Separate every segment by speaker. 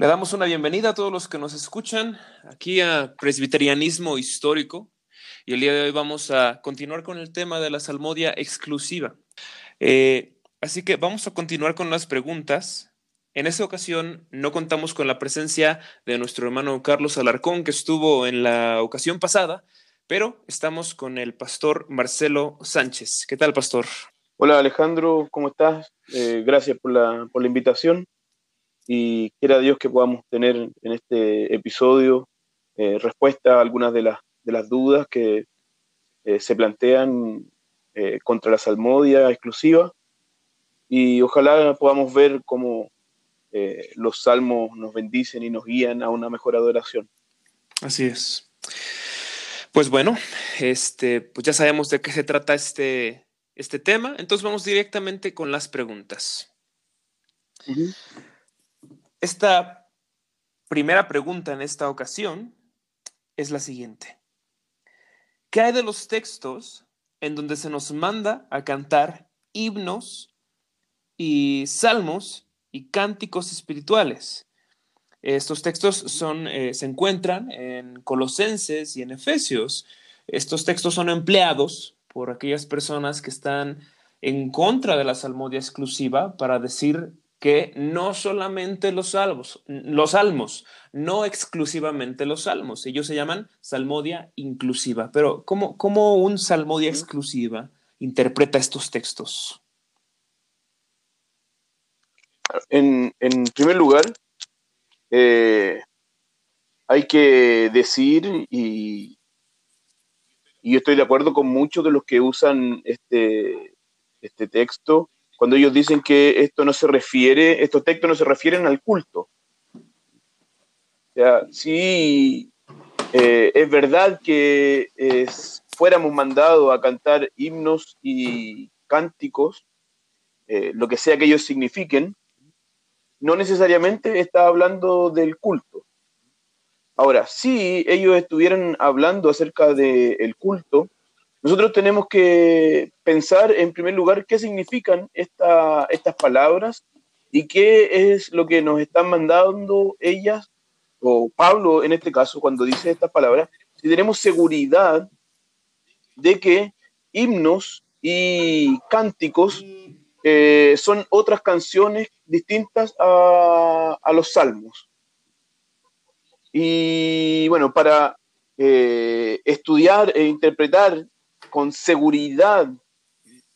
Speaker 1: Le damos una bienvenida a todos los que nos escuchan aquí a Presbiterianismo Histórico y el día de hoy vamos a continuar con el tema de la salmodia exclusiva. Eh, así que vamos a continuar con las preguntas. En esta ocasión no contamos con la presencia de nuestro hermano Carlos Alarcón que estuvo en la ocasión pasada, pero estamos con el pastor Marcelo Sánchez. ¿Qué tal, pastor?
Speaker 2: Hola Alejandro, ¿cómo estás? Eh, gracias por la, por la invitación y quiera Dios que podamos tener en este episodio eh, respuesta a algunas de las, de las dudas que eh, se plantean contra la salmodia exclusiva y ojalá podamos ver cómo los salmos nos bendicen y nos guían a una mejor adoración.
Speaker 1: Así es. Pues bueno, este, pues ya sabemos de qué se trata este, este tema. Entonces vamos directamente con las preguntas. Esta primera pregunta en esta ocasión es la siguiente. ¿Qué hay de los textos en donde se nos manda a cantar himnos y salmos y cánticos espirituales? Estos textos son, eh, se encuentran en Colosenses y en Efesios. Estos textos son empleados por aquellas personas que están en contra de la salmodia exclusiva para decir que no solamente los salmos, los salmos, no exclusivamente los salmos, ellos se llaman salmodia inclusiva. Pero ¿cómo, cómo un salmodia exclusiva interpreta estos textos?
Speaker 2: En, primer lugar, eh, hay que decir y, y yo estoy de acuerdo con muchos de los que usan este, este texto cuando ellos dicen que esto no se refiere, estos textos no se refieren al culto. O sea, sí, eh, es verdad que fuéramos mandados a cantar himnos y cánticos, eh, lo que sea que ellos signifiquen, no necesariamente está hablando del culto. Ahora, si ellos estuvieran hablando acerca del culto, nosotros tenemos que pensar en primer lugar qué significan estas palabras y qué es lo que nos están mandando ellas, o Pablo en este caso, cuando dice estas palabras, si tenemos seguridad de que himnos y cánticos eh, son otras canciones distintas a, a los salmos. Y bueno, para eh, estudiar e interpretar con seguridad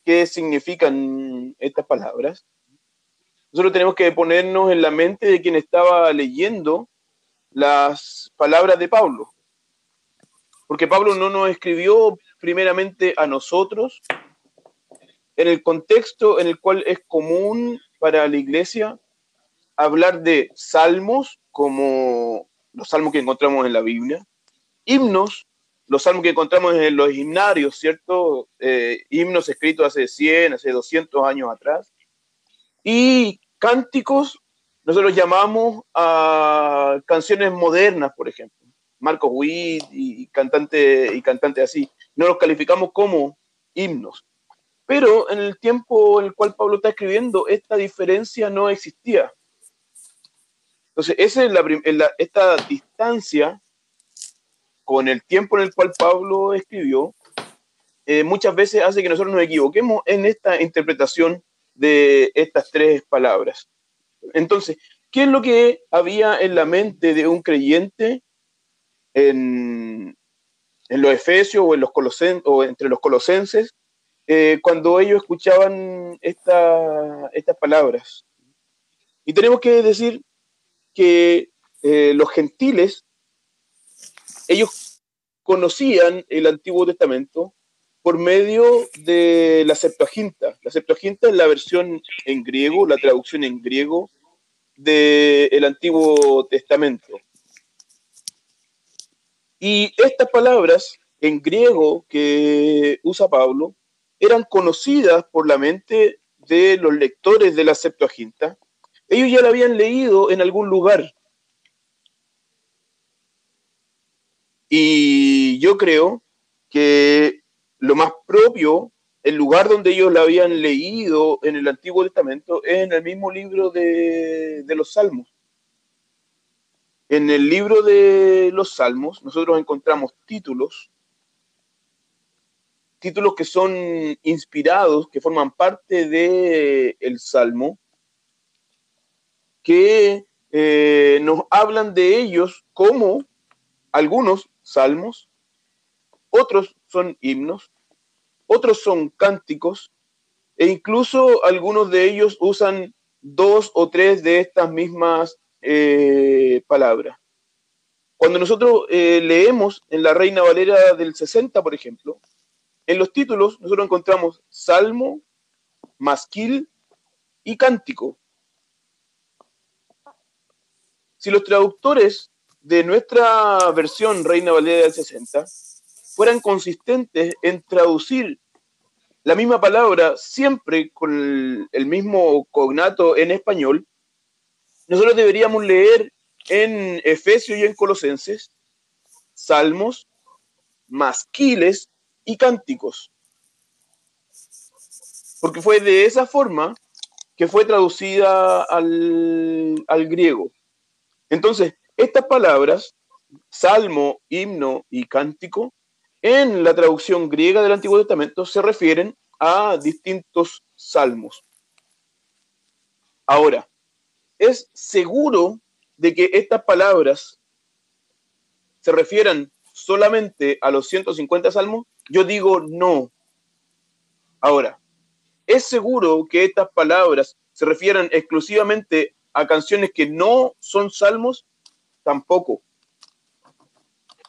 Speaker 2: qué significan estas palabras, nosotros tenemos que ponernos en la mente de quien estaba leyendo las palabras de Pablo. Porque Pablo no nos escribió primeramente a nosotros en el contexto en el cual es común para la iglesia hablar de salmos como los salmos que encontramos en la Biblia, himnos, los salmos que encontramos en los himnarios, ¿cierto? Eh, himnos escritos hace 100, hace 200 años atrás, y cánticos, nosotros llamamos a canciones modernas, por ejemplo, Marcos Witt y cantante, y cantante así, no los calificamos como himnos. Pero en el tiempo en el cual Pablo está escribiendo, esta diferencia no existía. Entonces, esa es la, esta distancia con el tiempo en el cual Pablo escribió, eh, muchas veces hace que nosotros nos equivoquemos en esta interpretación de estas tres palabras. Entonces, ¿qué es lo que había en la mente de un creyente en, los Efesios o, en los o entre los colosenses eh, cuando ellos escuchaban estas palabras? Y tenemos que decir que eh, los gentiles, ellos conocían el Antiguo Testamento por medio de la Septuaginta. La Septuaginta es la versión en griego, la traducción en griego del Antiguo Testamento. Y estas palabras en griego que usa Pablo eran conocidas por la mente de los lectores de la Septuaginta ellos ya la habían leído en algún lugar. Y yo creo que lo más propio, el lugar donde ellos la habían leído en el Antiguo Testamento, es en el mismo libro de, los Salmos. en el libro de los Salmos nosotros encontramos títulos, títulos que son inspirados, que forman parte del el Salmo, que eh, nos hablan de ellos como algunos salmos, otros son himnos, otros son cánticos, e incluso algunos de ellos usan dos o tres de estas mismas eh, palabras. Cuando nosotros eh, leemos en la Reina Valera del 60, por ejemplo, en los títulos nosotros encontramos salmo, masquil y cántico. Si los traductores de nuestra versión Reina Valera del 60 fueran consistentes en traducir la misma palabra siempre con el, mismo cognato en español, nosotros deberíamos leer en Efesios y en Colosenses salmos, masquiles y cánticos. Porque fue de esa forma que fue traducida al griego. Entonces, estas palabras, salmo, himno y cántico, en la traducción griega del Antiguo Testamento se refieren a distintos salmos. Ahora, ¿es seguro de que estas palabras se refieran solamente a los 150 salmos? Yo digo no. Ahora, ¿es seguro que estas palabras se refieran exclusivamente a canciones que no son salmos? Tampoco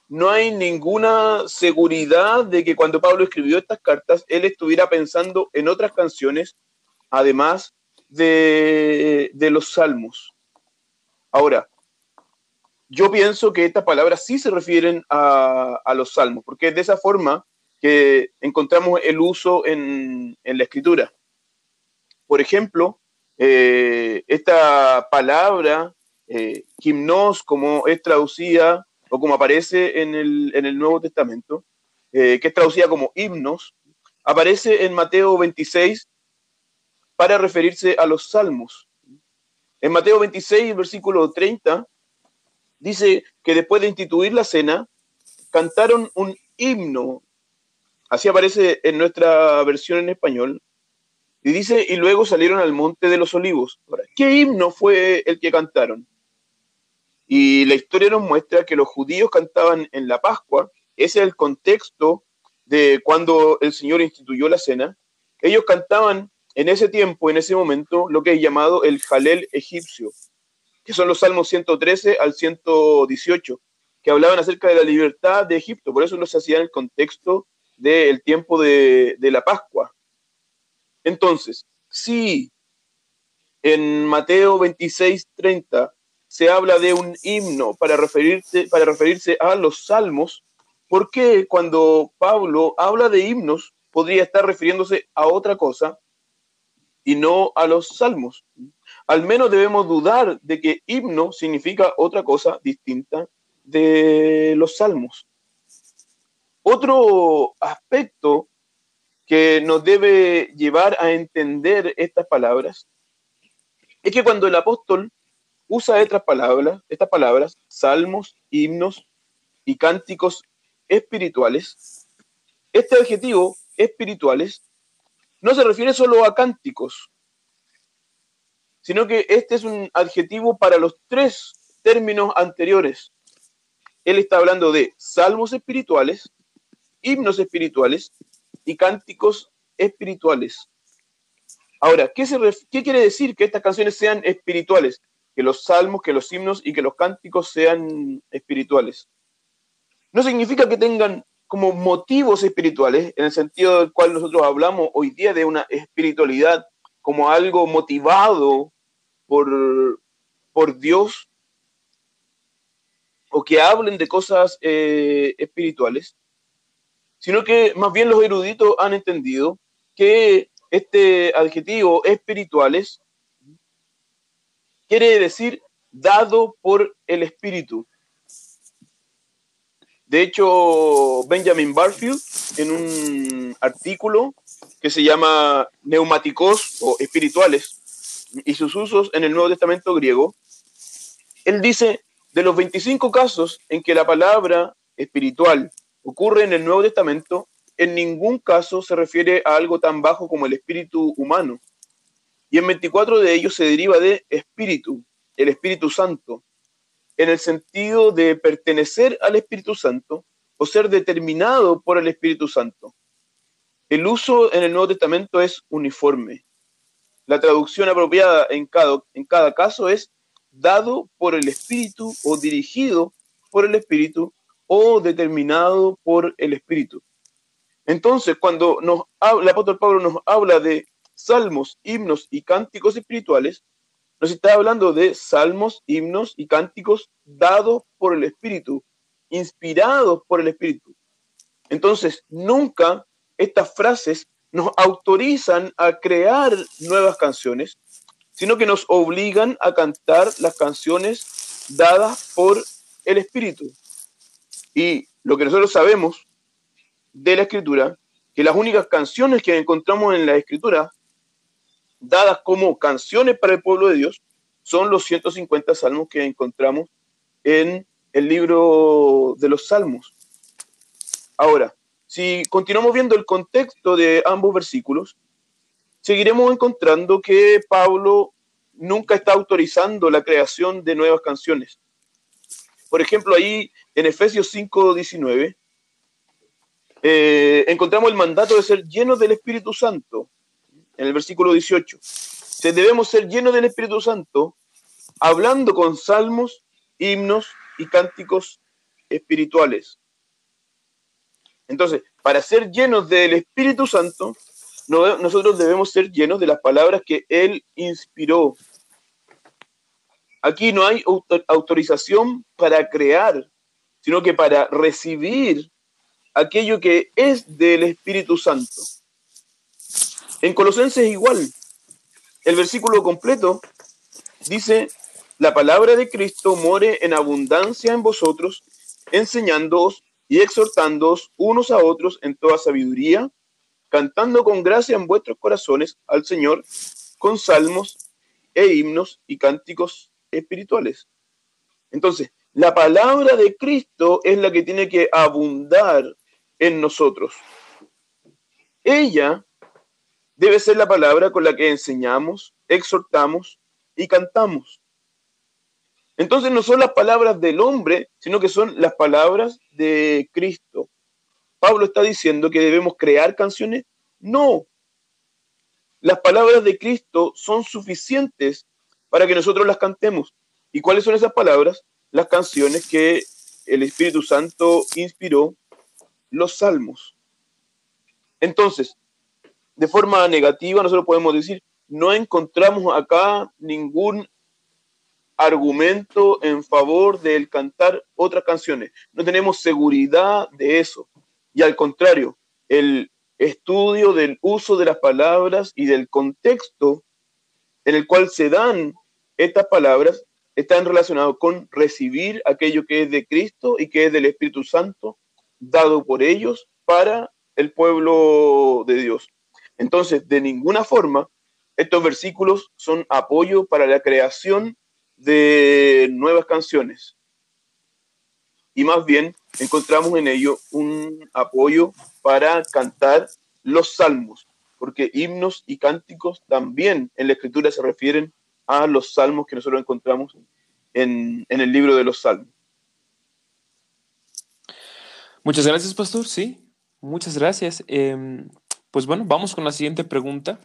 Speaker 2: no hay ninguna seguridad de que cuando Pablo escribió estas cartas, él estuviera pensando en otras canciones, además de, los salmos. Ahora, yo pienso que estas palabras sí se refieren a, los salmos, porque es de esa forma que encontramos el uso en, la escritura. Por ejemplo, eh, esta palabra, eh, gimnos, como es traducida o como aparece en el, Nuevo Testamento, eh, que es traducida como himnos, aparece en Mateo 26 para referirse a los salmos. En Mateo 26, versículo 30, dice que después de instituir la cena, cantaron un himno. Así aparece en nuestra versión en español. Y dice, y luego salieron al monte de los olivos. ¿Qué himno fue el que cantaron? Y la historia nos muestra que los judíos cantaban en la Pascua, ese es el contexto de cuando el Señor instituyó la cena. Ellos cantaban en ese tiempo, en ese momento, lo que es llamado el Jalel egipcio, que son los salmos 113 al 118, que hablaban acerca de la libertad de Egipto. Por eso los hacía en el contexto del tiempo de, de la Pascua. Entonces, si en Mateo 26, 30 se habla de un himno para referirse, para referirse a los salmos, ¿por qué cuando Pablo habla de himnos podría estar refiriéndose a otra cosa y no a los salmos? Al menos debemos dudar de que himno significa otra cosa distinta de los salmos. Otro aspecto que nos debe llevar a entender estas palabras es que cuando el apóstol usa estas palabras, estas palabras, salmos, himnos y cánticos espirituales. Este adjetivo, espirituales, no se refiere solo a cánticos, sino que este es un adjetivo para los tres términos anteriores. Él está hablando de salmos espirituales, himnos espirituales y cánticos espirituales. Ahora, ¿qué, ¿qué quiere decir que estas canciones sean espirituales? Que los salmos, que los himnos y que los cánticos sean espirituales. No significa que tengan como motivos espirituales, en el sentido del cual nosotros hablamos hoy día de una espiritualidad como algo motivado por, por Dios, o que hablen de cosas eh, espirituales, sino que más bien los eruditos han entendido que este adjetivo espirituales quiere decir dado por el Espíritu. De hecho, Benjamin Barfield, en un artículo que se llama Neumáticos o Espirituales y sus usos en el Nuevo Testamento griego, él dice, de los 25 casos en que la palabra espiritual ocurre en el Nuevo Testamento, en ningún caso se refiere a algo tan bajo como el espíritu humano. Y en 24 de ellos se deriva de espíritu, el Espíritu Santo, en el sentido de pertenecer al Espíritu Santo o ser determinado por el Espíritu Santo. El uso en el Nuevo Testamento es uniforme. La traducción apropiada en cada, en cada caso es dado por el Espíritu o dirigido por el Espíritu o determinado por el Espíritu. Entonces, cuando nos el apóstol Pablo nos habla de salmos, himnos y cánticos espirituales, nos está hablando de salmos, himnos y cánticos dados por el Espíritu, inspirados por el Espíritu. Entonces, nunca estas frases nos autorizan a crear nuevas canciones, sino que nos obligan a cantar las canciones dadas por el Espíritu. Y lo que nosotros sabemos de la Escritura, que las únicas canciones que encontramos en la Escritura, dadas como canciones para el pueblo de Dios, son los 150 salmos que encontramos en el libro de los salmos. Ahora, si continuamos viendo el contexto de ambos versículos, seguiremos encontrando que Pablo nunca está autorizando la creación de nuevas canciones. Por ejemplo, ahí en Efesios 5, 19, eh, encontramos el mandato de ser llenos del Espíritu Santo, en el versículo 18. Se debemos ser llenos del Espíritu Santo, hablando con salmos, himnos y cánticos espirituales. Entonces, para ser llenos del Espíritu Santo, nosotros debemos ser llenos de las palabras que Él inspiró. Aquí no hay autorización para crear, sino que para recibir aquello que es del Espíritu Santo. En Colosenses igual, el versículo completo dice, la palabra de Cristo more en abundancia en vosotros, enseñándoos y exhortándoos unos a otros en toda sabiduría, cantando con gracia en vuestros corazones al Señor con salmos e himnos y cánticos espirituales. Entonces, la palabra de Cristo es la que tiene que abundar en nosotros. Ella debe ser la palabra con la que enseñamos, exhortamos y cantamos. Entonces no son las palabras del hombre, sino que son las palabras de Cristo. Pablo está diciendo que debemos crear canciones. No. Las palabras de Cristo son suficientes para que nosotros las cantemos. ¿Y cuáles son esas palabras? Las canciones que el Espíritu Santo inspiró, los salmos. Entonces, de forma negativa, nosotros podemos decir, no encontramos acá ningún argumento en favor del cantar otras canciones. No tenemos seguridad de eso. Y al contrario, el estudio del uso de las palabras y del contexto en el cual se dan estas palabras están relacionados con recibir aquello que es de Cristo y que es del Espíritu Santo, dado por ellos para el pueblo de Dios. Entonces, de ninguna forma, estos versículos son apoyo para la creación de nuevas canciones. Y más bien encontramos en ello un apoyo para cantar los salmos, porque himnos y cánticos también en la escritura se refieren a los salmos que nosotros encontramos en, el libro de los salmos.
Speaker 1: Muchas gracias, pastor. Sí, muchas gracias. Em, pues bueno, vamos con la siguiente pregunta.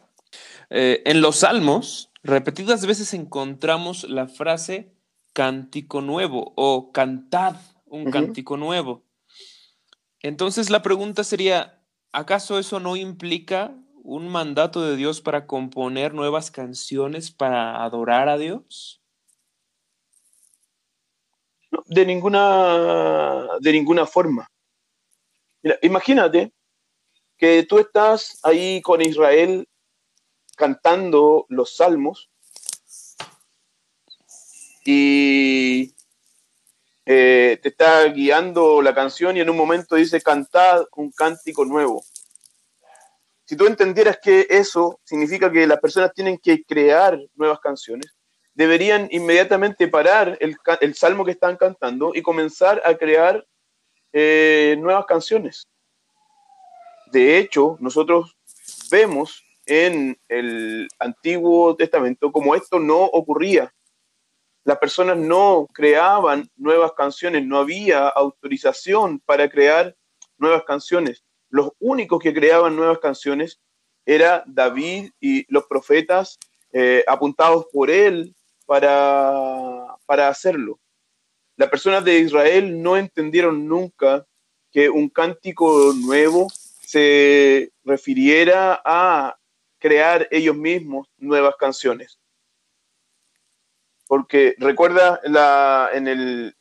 Speaker 1: Eh, en los salmos, Repetidas veces encontramos la frase cántico nuevo o cantad un cántico nuevo. Entonces la pregunta sería, ¿acaso eso no implica un mandato de Dios para componer nuevas canciones para adorar a Dios?
Speaker 2: de ninguna, de ninguna forma. imagínate que tú estás ahí con Israel cantando los salmos y eh, te está guiando la canción y en un momento dice cantad un cántico nuevo. Si tú entendieras que eso significa que las personas tienen que crear nuevas canciones, deberían inmediatamente parar el, salmo que están cantando y comenzar a crear eh, nuevas canciones. De hecho, nosotros vemos en el Antiguo Testamento como esto no ocurría. Las personas no creaban nuevas canciones, no había autorización para crear nuevas canciones. Los únicos que creaban nuevas canciones era David y los profetas eh, apuntados por él para, para hacerlo. Las personas de Israel no entendieron nunca que un cántico nuevo se refiriera a crear ellos mismos nuevas canciones. Porque recuerda en, el,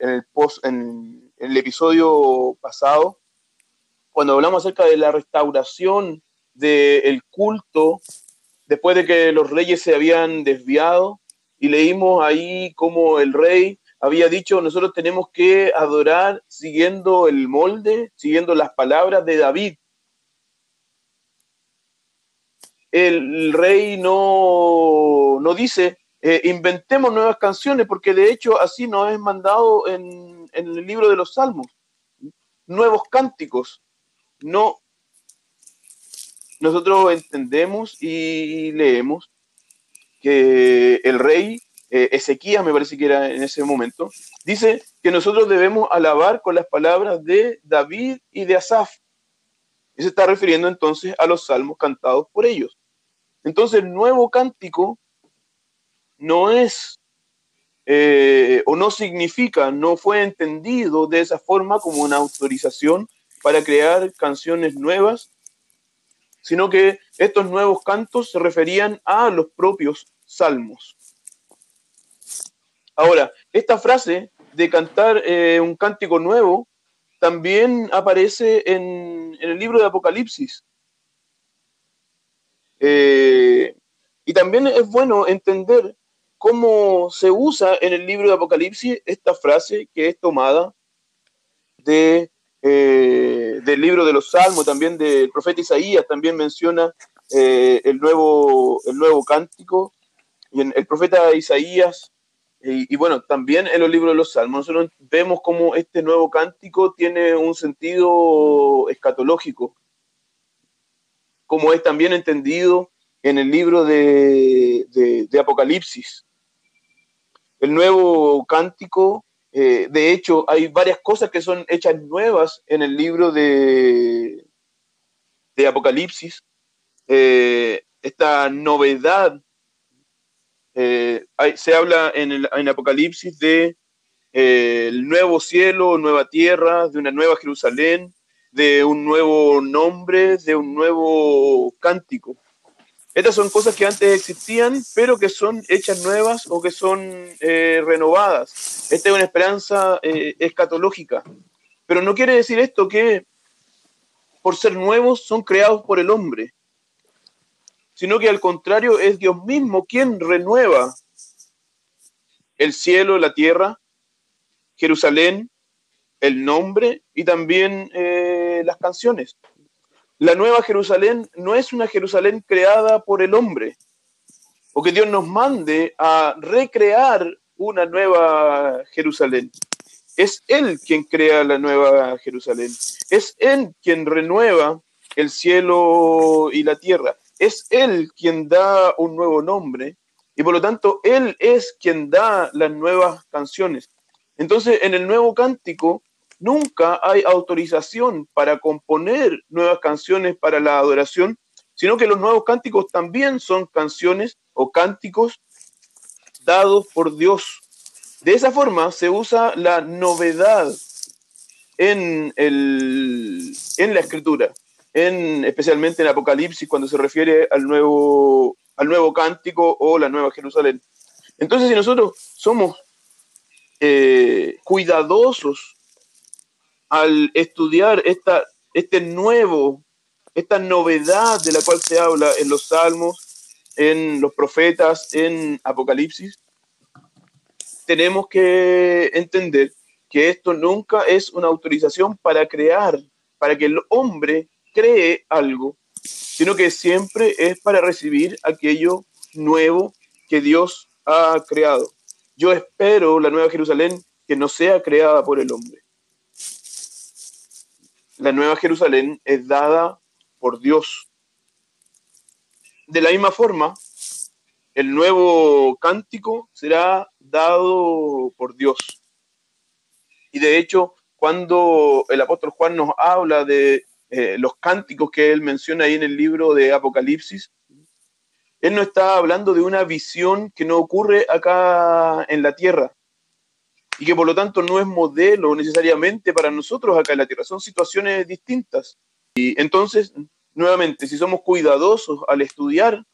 Speaker 2: episodio pasado, cuando hablamos acerca de la restauración del culto, después de que los reyes se habían desviado, y leímos ahí cómo el rey había dicho, nosotros tenemos que adorar siguiendo el molde, siguiendo las palabras de David. El rey no, no dice, eh, inventemos nuevas canciones, porque de hecho así nos es mandado en, el libro de los Salmos. Nuevos cánticos. No. Nosotros entendemos y leemos que el rey eh, Ezequías, me parece que era en ese momento, dice que nosotros debemos alabar con las palabras de David y de Asaf. Y se está refiriendo entonces a los salmos cantados por ellos. Entonces, el nuevo cántico no es eh, o no significa, no fue entendido de esa forma como una autorización para crear canciones nuevas, sino que estos nuevos cantos se referían a los propios salmos. Ahora, esta frase de cantar eh, un cántico nuevo también aparece en, el libro de Apocalipsis. Eh, y también es bueno entender cómo se usa en el libro de Apocalipsis esta frase que es tomada de, eh, del libro de los Salmos, también del profeta Isaías, también menciona el, nuevo, el nuevo cántico. Y el profeta Isaías y, bueno, también en los libros de los Salmos nosotros vemos cómo este nuevo cántico tiene un sentido escatológico, como es también entendido en el libro de, Apocalipsis. El nuevo cántico, eh, de hecho, hay varias cosas que son hechas nuevas en el libro de, Apocalipsis. Eh, esta novedad eh, se habla en el Apocalipsis de el nuevo cielo, nueva tierra, de una nueva Jerusalén, de un nuevo nombre, de un nuevo cántico. Estas son cosas que antes existían, pero que son hechas nuevas o que son eh, renovadas. Esta es una esperanza escatológica. Pero no quiere decir esto que por ser nuevos son creados por el hombre sino que al contrario es Dios mismo quien renueva el cielo, la tierra, Jerusalén, el nombre y también eh, las canciones. La nueva Jerusalén no es una Jerusalén creada por el hombre, o que Dios nos mande a recrear una nueva Jerusalén. Es Él quien crea la nueva Jerusalén. Es Él quien renueva el cielo y la tierra es Él quien da un nuevo nombre y por lo tanto Él es quien da las nuevas canciones. Entonces, en el nuevo cántico nunca hay autorización para componer nuevas canciones para la adoración, sino que los nuevos cánticos también son canciones o cánticos dados por Dios. De esa forma se usa la novedad en, el, en la escritura en, especialmente en Apocalipsis, cuando se refiere al nuevo, al nuevo cántico o la nueva Jerusalén. Entonces, si nosotros somos eh, cuidadosos al estudiar esta, este nuevo, esta novedad de la cual se habla en los salmos, en los profetas, en Apocalipsis, tenemos que entender que esto nunca es una autorización para crear, para que el hombre cree algo, sino que siempre es para recibir aquello nuevo que Dios ha creado. Yo espero la nueva Jerusalén que no sea creada por el hombre. La nueva Jerusalén es dada por Dios. De la misma forma, el nuevo cántico será dado por Dios. Y de hecho, cuando el apóstol Juan nos habla de eh, los cánticos que él menciona ahí en el libro de Apocalipsis, él no está hablando de una visión que no ocurre acá en la tierra y que por lo tanto no es modelo necesariamente para nosotros acá en la tierra, son situaciones distintas. Y entonces, nuevamente, si somos cuidadosos al estudiar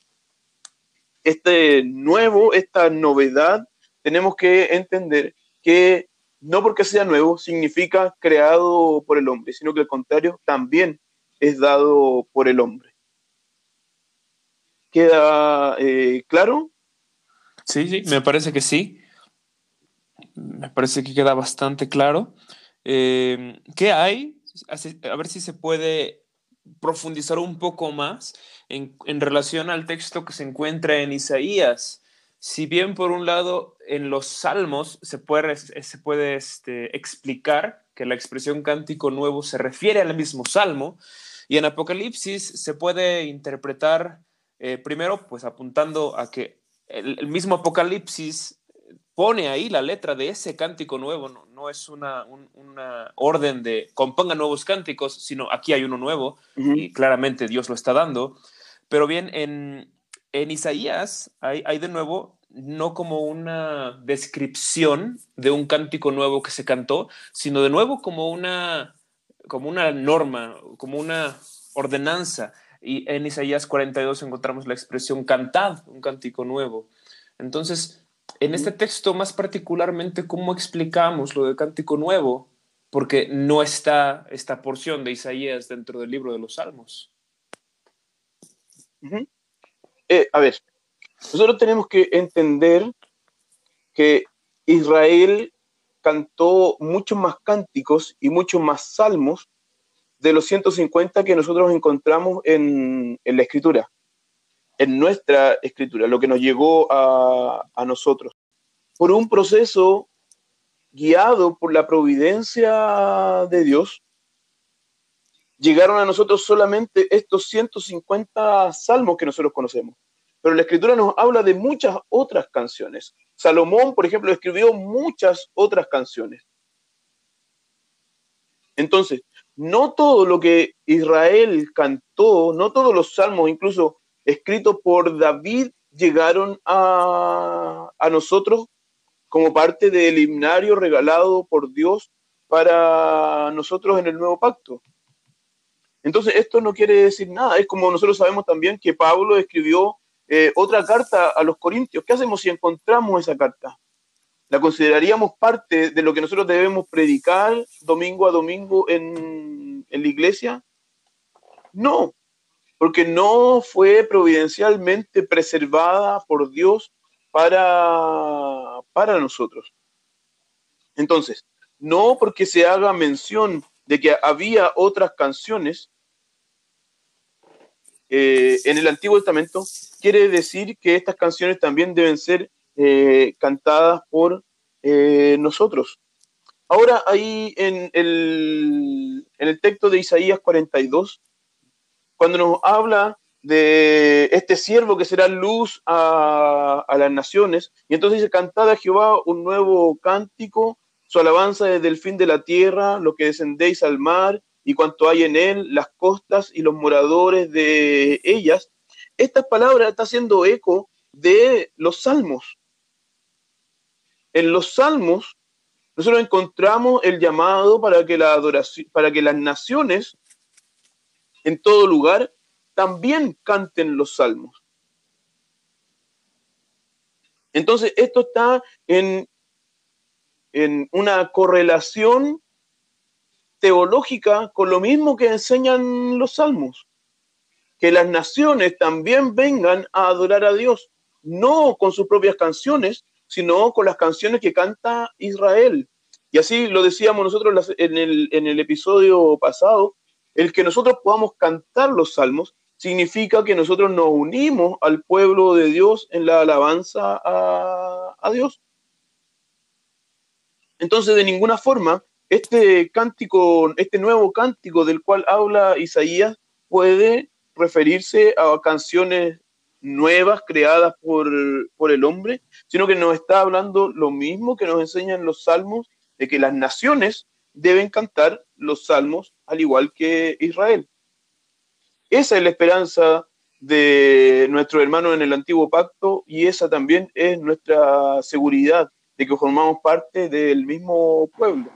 Speaker 2: este nuevo, esta novedad, tenemos que entender que no porque sea nuevo significa creado por el hombre, sino que al contrario también es dado por el hombre. ¿Queda eh, claro?
Speaker 1: Sí, sí, me parece que sí. Me parece que queda bastante claro. Eh, ¿Qué hay? A ver si se puede profundizar un poco más en, en relación al texto que se encuentra en Isaías si bien por un lado en los salmos se puede, se puede este, explicar que la expresión cántico nuevo se refiere al mismo salmo, y en Apocalipsis se puede interpretar eh, primero pues apuntando a que el, mismo Apocalipsis pone ahí la letra de ese cántico nuevo, no, es una, una, orden de componga nuevos cánticos, sino aquí hay uno nuevo y claramente Dios lo está dando. Pero bien, en, en Isaías hay, hay, de nuevo no como una descripción de un cántico nuevo que se cantó, sino de nuevo como una, como una norma, como una ordenanza. Y en Isaías 42 encontramos la expresión cantad, un cántico nuevo. Entonces, en este texto más particularmente, ¿cómo explicamos lo de cántico nuevo? Porque no está esta porción de Isaías dentro del libro de los Salmos.
Speaker 2: Eh, a ver, nosotros tenemos que entender que Israel cantó muchos más cánticos y muchos más salmos de los 150 que nosotros encontramos en, la escritura, en nuestra escritura, lo que nos llegó a, a nosotros. Por un proceso guiado por la providencia de Dios, llegaron a nosotros solamente estos 150 salmos que nosotros conocemos. Pero la escritura nos habla de muchas otras canciones. Salomón, por ejemplo, escribió muchas otras canciones. Entonces, no todo lo que Israel cantó, no todos los salmos, incluso escritos por David, llegaron a, a nosotros como parte del himnario regalado por Dios para nosotros en el nuevo pacto. Entonces, esto no quiere decir nada. Es como nosotros sabemos también que Pablo escribió eh, otra carta a los Corintios. ¿Qué hacemos si encontramos esa carta? ¿La consideraríamos parte de lo que nosotros debemos predicar domingo a domingo en, en la iglesia? No, porque no fue providencialmente preservada por Dios para, para nosotros. Entonces, no porque se haga mención de que había otras canciones eh, en el Antiguo Testamento, quiere decir que estas canciones también deben ser eh, cantadas por eh, nosotros. Ahora ahí en el, en el texto de Isaías 42, cuando nos habla de este siervo que será luz a, las naciones. Y entonces dice, cantad a Jehová un nuevo cántico, su alabanza desde el fin de la tierra, lo que descendéis al mar y cuanto hay en él, las costas y los moradores de ellas. Estas palabras está haciendo eco de los salmos. En los salmos nosotros encontramos el llamado para que la adoración, para que las naciones en todo lugar también canten los salmos. Entonces, esto está en, en una correlación teológica con lo mismo que enseñan los salmos. Que las naciones también vengan a adorar a Dios, no con sus propias canciones, sino con las canciones que canta Israel. Y así lo decíamos nosotros en el, en el episodio pasado, el que nosotros podamos cantar los salmos significa que nosotros nos unimos al pueblo de Dios en la alabanza a, Dios. Entonces, de ninguna forma, este cántico, este nuevo cántico del cual habla Isaías, puede referirse a canciones nuevas creadas por, por, el hombre, sino que nos está hablando lo mismo que nos enseñan los salmos, de que las naciones deben cantar los salmos al igual que Israel. Esa es la esperanza de nuestro hermano en el antiguo pacto y esa también es nuestra seguridad de que formamos parte del mismo pueblo.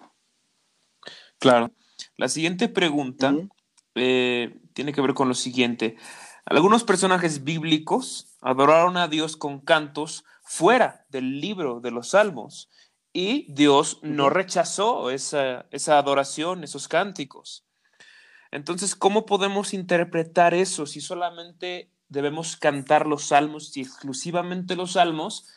Speaker 1: Claro. La siguiente pregunta eh, tiene que ver con lo siguiente. Algunos personajes bíblicos adoraron a Dios con cantos fuera del libro de los salmos y Dios no rechazó esa, esa adoración, esos cánticos. Entonces, ¿cómo podemos interpretar eso si solamente debemos cantar los salmos y exclusivamente los salmos?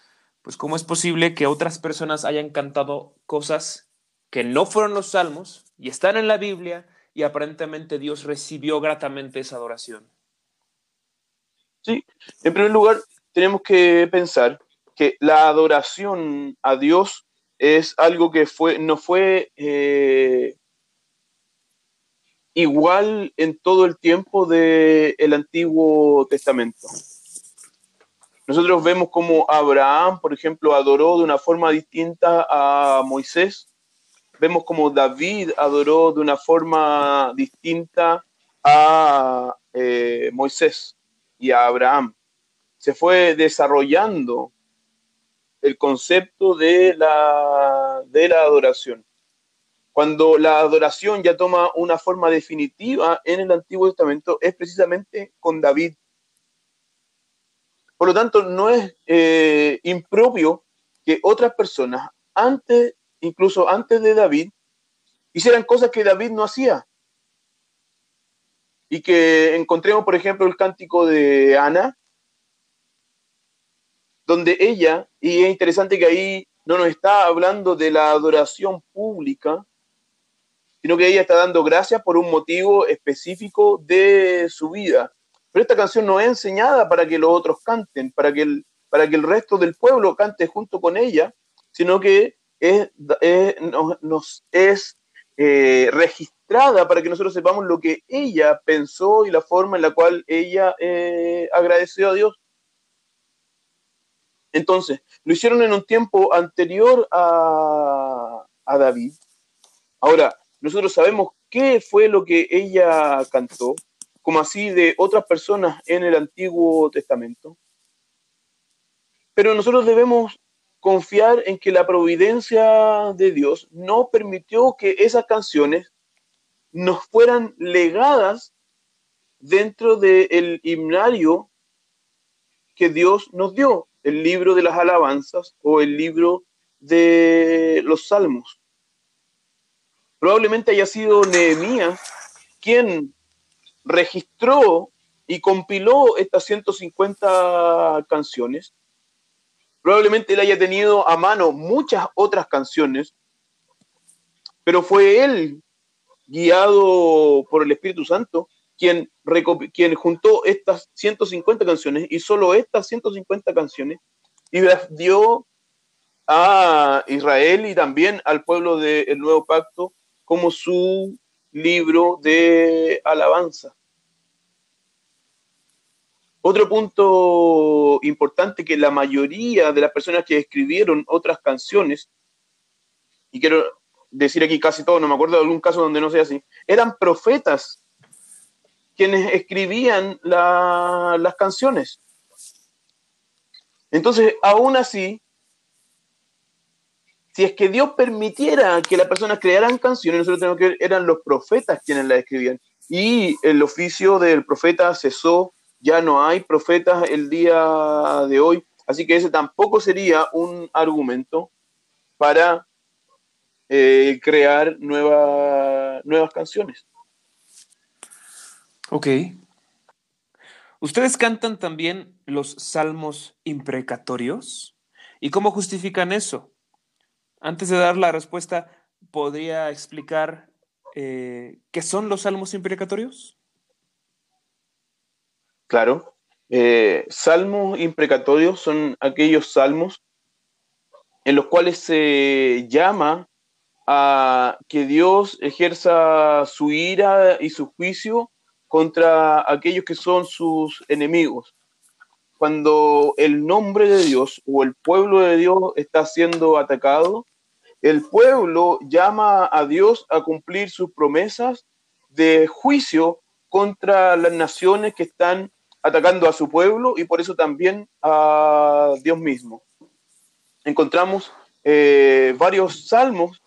Speaker 1: Pues ¿cómo es posible que otras personas hayan cantado cosas que no fueron los salmos y están en la Biblia y aparentemente Dios recibió gratamente esa adoración?
Speaker 2: Sí, en primer lugar, tenemos que pensar que la adoración a Dios es algo que fue, no fue eh, igual en todo el tiempo del el Antiguo Testamento. Nosotros vemos como Abraham, por ejemplo, adoró de una forma distinta a Moisés. Vemos como David adoró de una forma distinta a eh, Moisés y a Abraham. Se fue desarrollando el concepto de la, de la adoración. Cuando la adoración ya toma una forma definitiva en el Antiguo Testamento es precisamente con David. Por lo tanto, no es eh, impropio que otras personas, antes, incluso antes de David, hicieran cosas que David no hacía. Y que encontremos, por ejemplo, el cántico de Ana, donde ella, y es interesante que ahí no nos está hablando de la adoración pública, sino que ella está dando gracias por un motivo específico de su vida. Pero esta canción no es enseñada para que los otros canten, para que el, para que el resto del pueblo cante junto con ella, sino que es, nos, es eh, registrada para que nosotros sepamos lo que ella pensó y la forma en la cual ella eh, agradeció a Dios. Entonces, lo hicieron en un tiempo anterior a, a David. Ahora, nosotros sabemos qué fue lo que ella cantó, como así de otras personas en el Antiguo Testamento. Pero nosotros debemos confiar en que la providencia de Dios no permitió que esas canciones nos fueran legadas dentro del himnario que Dios nos dio, el libro de las alabanzas o el libro de los salmos. Probablemente haya sido Nehemías quien registró y compiló estas 150 canciones. Probablemente él haya tenido a mano muchas otras canciones, pero fue él, guiado por el Espíritu Santo, quien, quien juntó estas 150 canciones y solo estas 150 canciones y las dio a Israel y también al pueblo del Nuevo Pacto como su libro de alabanza. Otro punto importante que la mayoría de las personas que escribieron otras canciones, y quiero decir aquí casi todo, no me acuerdo de algún caso donde no sea así, eran profetas quienes escribían las canciones. Entonces, aún así, si es que Dios permitiera que las personas crearan canciones, nosotros tenemos que ver, eran los profetas quienes las escribían. Y el oficio del profeta cesó, ya no hay profetas el día de hoy, así que ese tampoco sería un argumento para eh, crear nuevas canciones.
Speaker 1: Ok. ¿Ustedes cantan también los salmos imprecatorios? ¿Y cómo justifican eso? Antes de dar la respuesta, ¿podría explicar eh, qué son los salmos imprecatorios?
Speaker 2: Claro. Eh, salmos imprecatorios son aquellos salmos en los cuales se llama a que Dios ejerza su ira y su juicio contra aquellos que son sus enemigos. Cuando el nombre de Dios o el pueblo de Dios está siendo atacado, el pueblo llama a Dios a cumplir sus promesas de juicio contra las naciones que están atacando a su pueblo y por eso también a Dios mismo. Encontramos eh, varios salmos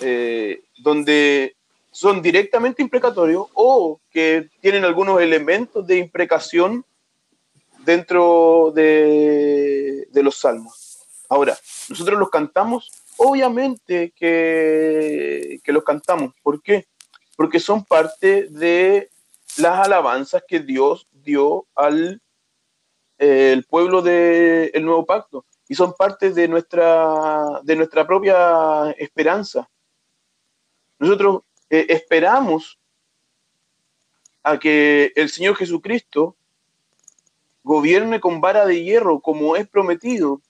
Speaker 2: eh, donde son directamente imprecatorios o que tienen algunos elementos de imprecación dentro de, de los salmos. Ahora, nosotros los cantamos, obviamente que, que los cantamos. ¿Por qué? Porque son parte de las alabanzas que Dios dio al eh, el pueblo del nuevo pacto y son parte de nuestra, de nuestra propia esperanza. Nosotros eh, esperamos a que el Señor Jesucristo gobierne con vara de hierro como es prometido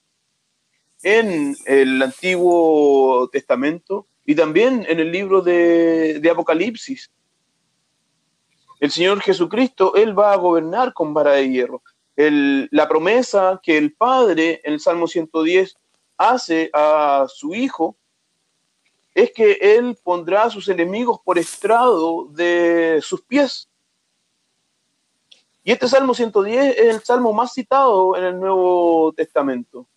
Speaker 2: en el Antiguo Testamento y también en el libro de, Apocalipsis. El Señor Jesucristo, Él va a gobernar con vara de hierro. La promesa que el Padre en el Salmo 110 hace a su Hijo es que Él pondrá a sus enemigos por estrado de sus pies. Y este Salmo 110 es el salmo más citado en el Nuevo Testamento.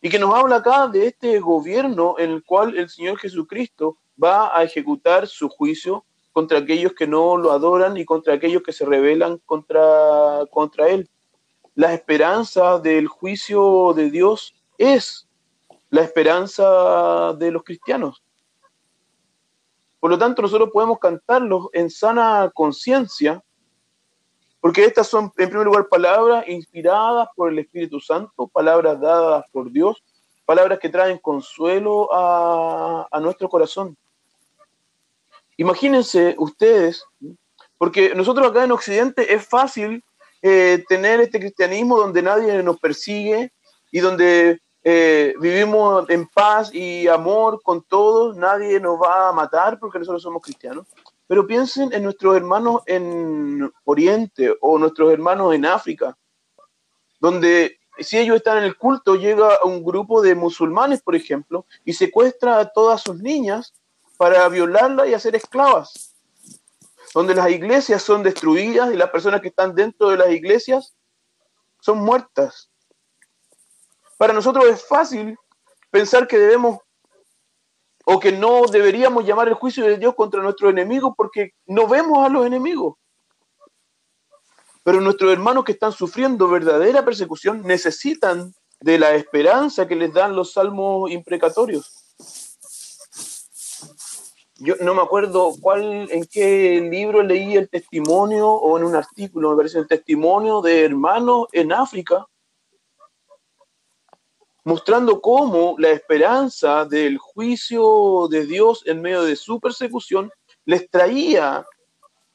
Speaker 2: Y que nos habla acá de este gobierno en el cual el Señor Jesucristo va a ejecutar su juicio contra aquellos que no lo adoran y contra aquellos que se rebelan contra, contra Él. La esperanza del juicio de Dios es la esperanza de los cristianos. Por lo tanto, nosotros podemos cantarlos en sana conciencia, porque estas son, en primer lugar, palabras inspiradas por el Espíritu Santo, palabras dadas por Dios, palabras que traen consuelo a, nuestro corazón. Imagínense ustedes, porque nosotros acá en Occidente es fácil eh, tener este cristianismo donde nadie nos persigue y donde eh, vivimos en paz y amor con todos, nadie nos va a matar porque nosotros somos cristianos. Pero piensen en nuestros hermanos en Oriente o nuestros hermanos en África, donde si ellos están en el culto, llega un grupo de musulmanes, por ejemplo, y secuestra a todas sus niñas para violarlas y hacer esclavas, donde las iglesias son destruidas y las personas que están dentro de las iglesias son muertas. Para nosotros es fácil pensar que debemos o que no deberíamos llamar el juicio de Dios contra nuestros enemigos porque no vemos a los enemigos. Pero nuestros hermanos que están sufriendo verdadera persecución necesitan de la esperanza que les dan los salmos imprecatorios. Yo no me acuerdo cuál, en qué libro leí el testimonio o en un artículo, me parece el testimonio de hermanos en África mostrando cómo la esperanza del juicio de Dios en medio de su persecución les traía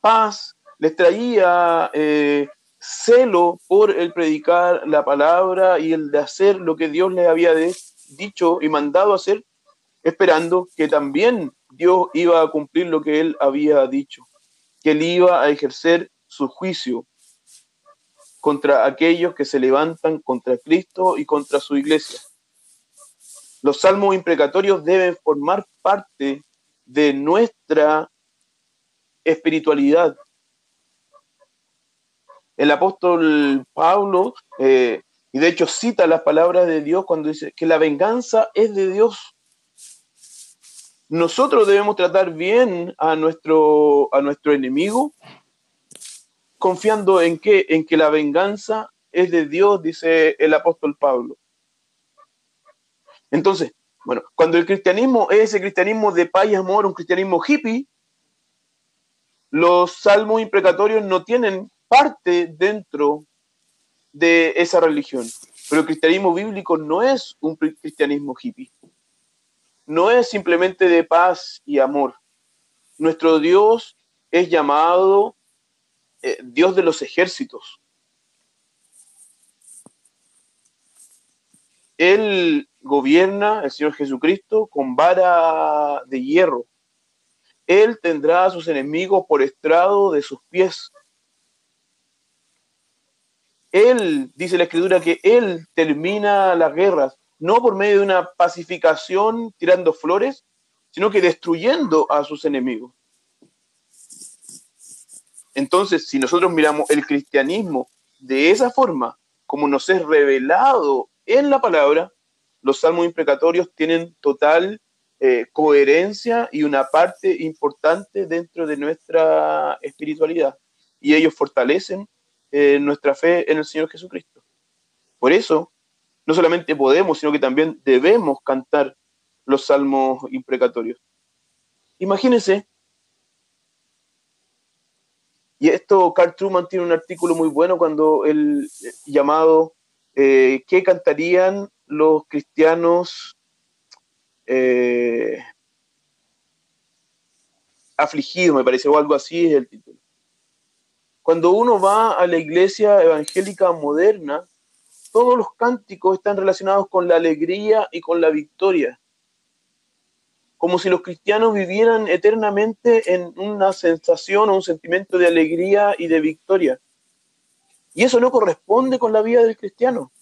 Speaker 2: paz, les traía eh, celo por el predicar la palabra y el de hacer lo que Dios les había dicho y mandado hacer, esperando que también Dios iba a cumplir lo que él había dicho, que él iba a ejercer su juicio contra aquellos que se levantan contra Cristo y contra su iglesia. Los salmos imprecatorios deben formar parte de nuestra espiritualidad. El apóstol Pablo, eh, y de hecho cita las palabras de Dios cuando dice que la venganza es de Dios. Nosotros debemos tratar bien a nuestro, a nuestro enemigo confiando en que, en que la venganza es de Dios, dice el apóstol Pablo. Entonces, bueno, cuando el cristianismo es ese cristianismo de paz y amor, un cristianismo hippie, los salmos imprecatorios no tienen parte dentro de esa religión. Pero el cristianismo bíblico no es un cristianismo hippie. No es simplemente de paz y amor. Nuestro Dios es llamado eh, Dios de los ejércitos. Él gobierna, el Señor Jesucristo, con vara de hierro. Él tendrá a sus enemigos por estrado de sus pies. Él, dice la escritura, que Él termina las guerras, no por medio de una pacificación tirando flores, sino que destruyendo a sus enemigos. Entonces, si nosotros miramos el cristianismo de esa forma, como nos es revelado en la palabra, los salmos imprecatorios tienen total eh, coherencia y una parte importante dentro de nuestra espiritualidad. Y ellos fortalecen eh, nuestra fe en el Señor Jesucristo. Por eso, no solamente podemos, sino que también debemos cantar los salmos imprecatorios. Imagínense, y esto Carl Truman tiene un artículo muy bueno cuando el eh, llamado ¿Qué cantarían los cristianos eh, afligido, me parece, o algo así es el título. Cuando uno va a la iglesia evangélica moderna, todos los cánticos están relacionados con la alegría y con la victoria. Como si los cristianos vivieran eternamente en una sensación o un sentimiento de alegría y de victoria. Y eso no corresponde con la vida del cristiano.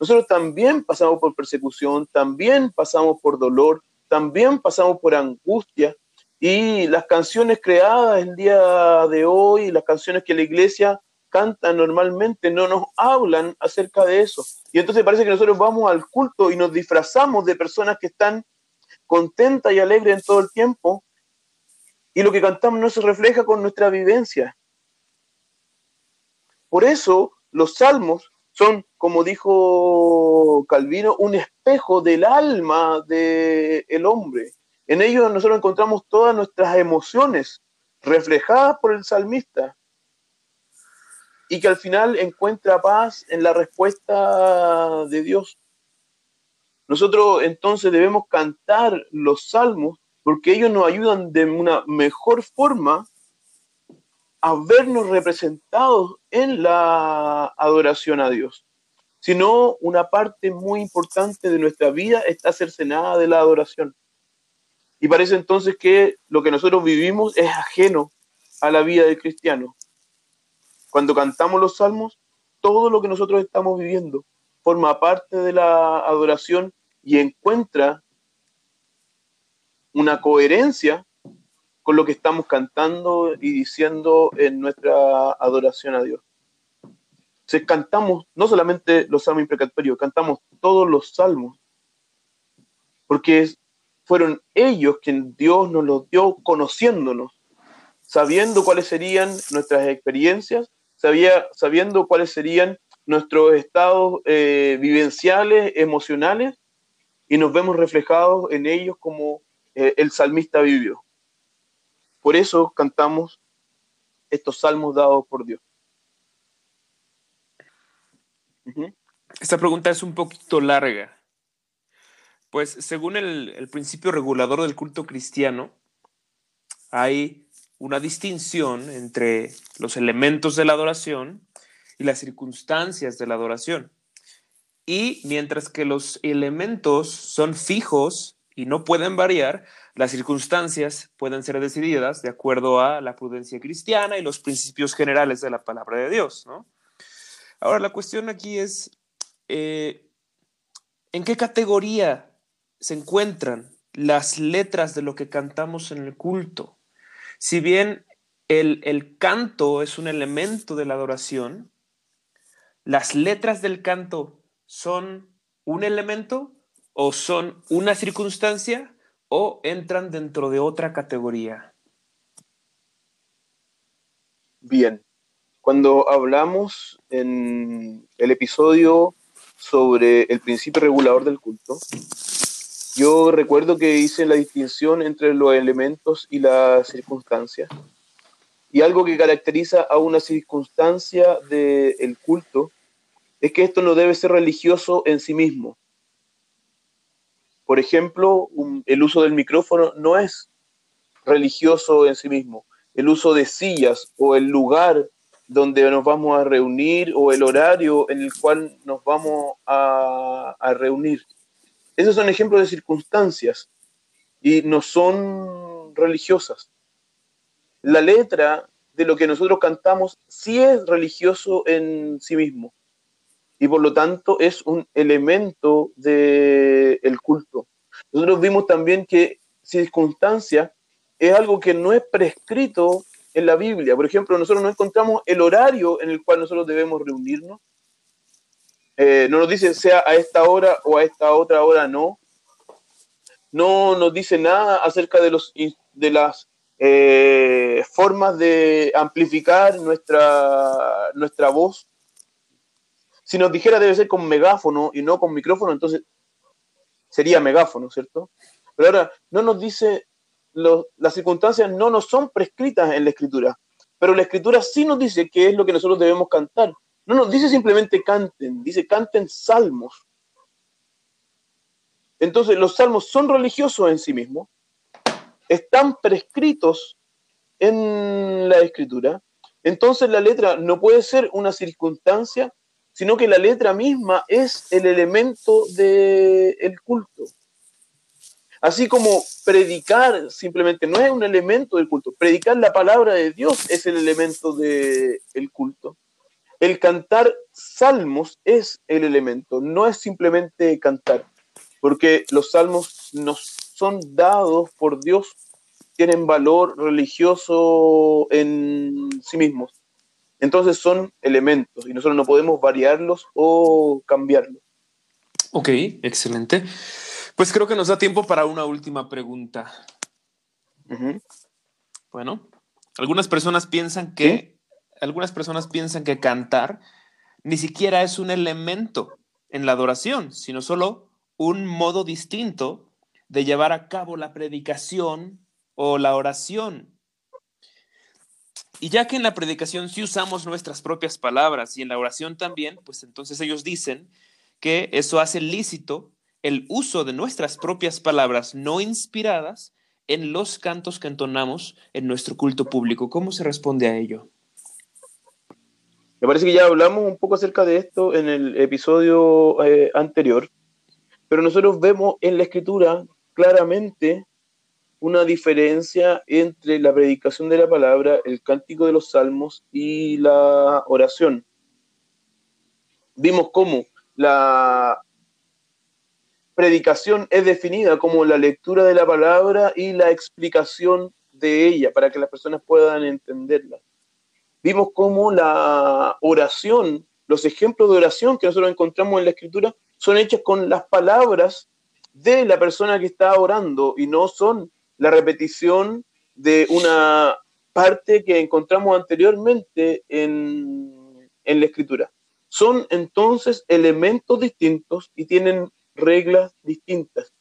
Speaker 2: Nosotros también pasamos por persecución, también pasamos por dolor, también pasamos por angustia. Y las canciones creadas el día de hoy, las canciones que la iglesia canta normalmente, no nos hablan acerca de eso. Y entonces parece que nosotros vamos al culto y nos disfrazamos de personas que están contentas y alegres en todo el tiempo. Y lo que cantamos no se refleja con nuestra vivencia. Por eso los salmos son, como dijo Calvino, un espejo del alma del el hombre. En ellos nosotros encontramos todas nuestras emociones reflejadas por el salmista y que al final encuentra paz en la respuesta de Dios. Nosotros entonces debemos cantar los salmos porque ellos nos ayudan de una mejor forma a vernos representados en la adoración a Dios, sino una parte muy importante de nuestra vida está cercenada de la adoración. Y parece entonces que lo que nosotros vivimos es ajeno a la vida del cristiano. Cuando cantamos los salmos, todo lo que nosotros estamos viviendo forma parte de la adoración y encuentra una coherencia con lo que estamos cantando y diciendo en nuestra adoración a Dios. Se cantamos no solamente los salmos imprecatorios, cantamos todos los salmos, porque fueron ellos quien Dios nos los dio conociéndonos, sabiendo cuáles serían nuestras experiencias, sabía, sabiendo cuáles serían nuestros estados eh, vivenciales, emocionales, y nos vemos reflejados en ellos como eh, el salmista vivió. Por eso cantamos estos salmos dados por Dios.
Speaker 1: Esta pregunta es un poquito larga. Pues según el, principio regulador del culto cristiano, hay una distinción entre los elementos de la adoración y las circunstancias de la adoración. Y mientras que los elementos son fijos y no pueden variar, las circunstancias pueden ser decididas de acuerdo a la prudencia cristiana y los principios generales de la palabra de Dios, ¿no? Ahora, la cuestión aquí es, eh, ¿en qué categoría se encuentran las letras de lo que cantamos en el culto? Si bien el, el canto es un elemento de la adoración, las letras del canto son un elemento o son una circunstancia o entran dentro de otra categoría?
Speaker 2: Bien, cuando hablamos en el episodio sobre el principio regulador del culto, yo recuerdo que hice la distinción entre los elementos y las circunstancias. Y algo que caracteriza a una circunstancia del culto es que esto no debe ser religioso en sí mismo, por ejemplo, el uso del micrófono no es religioso en sí mismo. El uso de sillas o el lugar donde nos vamos a reunir o el horario en el cual nos vamos a, a reunir. Esos son ejemplos de circunstancias y no son religiosas. La letra de lo que nosotros cantamos sí es religioso en sí mismo y por lo tanto es un elemento del el culto. Nosotros vimos también que circunstancia es algo que no es prescrito en la Biblia. Por ejemplo, nosotros no encontramos el horario en el cual nosotros debemos reunirnos. Eh, no nos dice sea a esta hora o a esta otra hora, no. No nos dice nada acerca de, los, de las eh, formas de amplificar nuestra, nuestra voz. Si nos dijera debe ser con megáfono y no con micrófono, entonces sería megáfono, ¿cierto? Pero ahora no nos dice, las circunstancias no nos son prescritas en la escritura, pero la escritura sí nos dice qué es lo que nosotros debemos cantar. No nos dice simplemente canten, dice canten salmos. Entonces los salmos son religiosos en sí mismos, están prescritos en la escritura, entonces la letra no puede ser una circunstancia, sino que la letra misma es el elemento del culto. Así como predicar simplemente no es un elemento del culto, predicar la palabra de Dios es el elemento del culto. El cantar salmos es el elemento, no es simplemente cantar, porque los salmos nos son dados por Dios, tienen valor religioso en sí mismos. Entonces son elementos y nosotros no podemos variarlos o cambiarlos.
Speaker 1: Ok, excelente. Pues creo que nos da tiempo para una última pregunta. Bueno, algunas personas piensan que algunas personas piensan que cantar ni siquiera es un elemento en la adoración, sino solo un modo distinto de llevar a cabo la predicación o la oración. Y ya que en la predicación sí usamos nuestras propias palabras y en la oración también, pues entonces ellos dicen que eso hace lícito el uso de nuestras propias palabras no inspiradas en los cantos que entonamos en nuestro culto público. ¿Cómo se responde a ello?
Speaker 2: Me parece que ya hablamos un poco acerca de esto en el episodio eh, anterior, pero nosotros vemos en la escritura claramente una diferencia entre la predicación de la palabra, el cántico de los salmos y la oración. Vimos cómo la predicación es definida como la lectura de la palabra y la explicación de ella para que las personas puedan entenderla. Vimos cómo la oración, los ejemplos de oración que nosotros encontramos en la escritura son hechos con las palabras de la persona que está orando y no son la repetición de una parte que encontramos anteriormente en, en la escritura. Son entonces elementos distintos y tienen reglas distintas.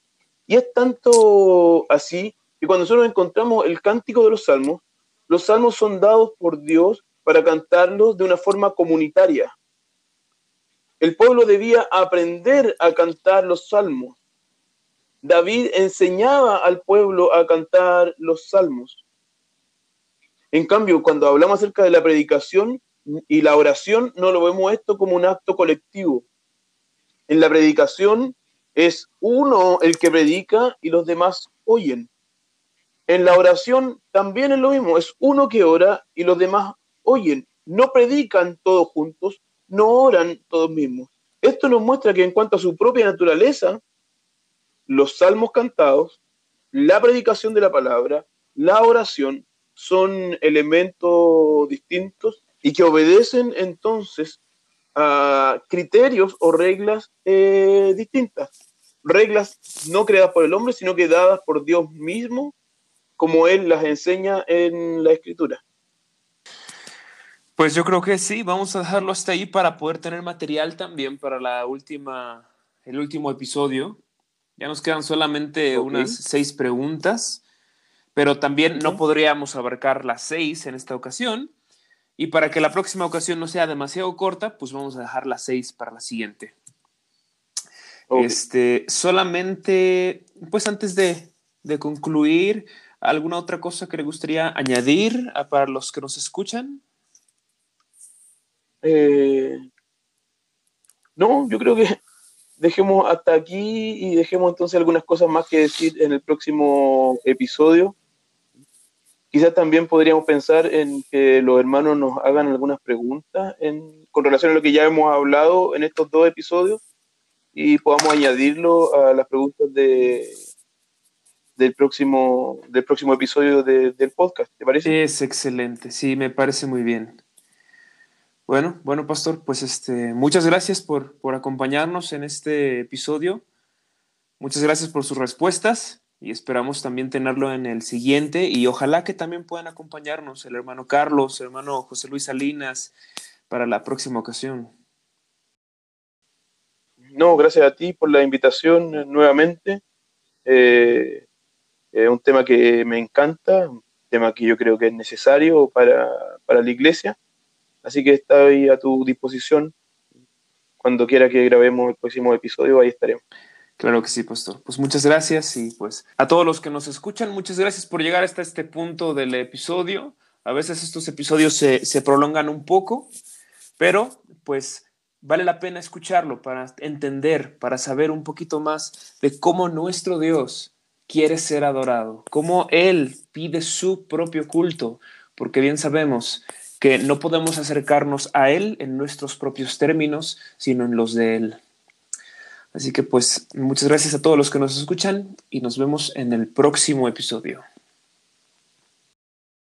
Speaker 2: Y es tanto así que cuando nosotros encontramos el cántico de los salmos, los salmos son dados por Dios para cantarlos de una forma comunitaria. El pueblo debía aprender a cantar los salmos. David enseñaba al pueblo a cantar los salmos. En cambio, cuando hablamos acerca de la predicación y la oración, no lo vemos esto como un acto colectivo. En la predicación es uno el que predica y los demás oyen. En la oración también es lo mismo, es uno que ora y los demás oyen. No predican todos juntos, no oran todos mismos. Esto nos muestra que en cuanto a su propia naturaleza, los salmos cantados, la predicación de la palabra, la oración son elementos distintos y que obedecen entonces a criterios o reglas eh, distintas. Reglas no creadas por el hombre, sino que dadas por Dios mismo, como Él las enseña en la escritura.
Speaker 1: Pues yo creo que sí, vamos a dejarlo hasta ahí para poder tener material también para la última, el último episodio. Ya nos quedan solamente unas seis preguntas, pero también no podríamos abarcar las seis en esta ocasión. Y para que la próxima ocasión no sea demasiado corta, pues vamos a dejar las seis para la siguiente. Este, solamente, pues antes de, de, concluir, ¿alguna otra cosa que le gustaría añadir para los que nos escuchan?
Speaker 2: eh, no, yo creo que dejemos hasta aquí y dejemos entonces algunas cosas más que decir en el próximo episodio. Quizás también podríamos pensar en que los hermanos nos hagan algunas preguntas con relación a lo que ya hemos hablado en estos dos episodios y podamos añadirlo a las preguntas de, del, próximo, del próximo episodio del podcast. ¿Te parece?
Speaker 1: Es excelente, sí, me parece muy bien. Bueno, bueno, Pastor, pues este, muchas gracias por, por acompañarnos en este episodio. Muchas gracias por sus respuestas y esperamos también tenerlo en el siguiente y ojalá que también puedan acompañarnos el hermano Carlos, el hermano José Luis Salinas para la próxima ocasión.
Speaker 2: No, gracias a ti por la invitación eh, nuevamente. Eh, un tema que me encanta, un tema que yo creo que es necesario para, para la iglesia Así que estoy a tu disposición. Cuando quiera que grabemos el próximo episodio, ahí estaremos.
Speaker 1: Claro que sí, pastor. Pues muchas gracias y pues a todos los que nos escuchan, muchas gracias por llegar hasta este punto del episodio. A veces estos episodios se, se prolongan un poco, pero pues vale la pena escucharlo para entender, para saber un poquito más de cómo nuestro Dios quiere ser adorado, cómo Él pide su propio culto, porque bien sabemos que no podemos acercarnos a Él en nuestros propios términos, sino en los de Él. Así que pues muchas gracias a todos los que nos escuchan y nos vemos en el próximo episodio.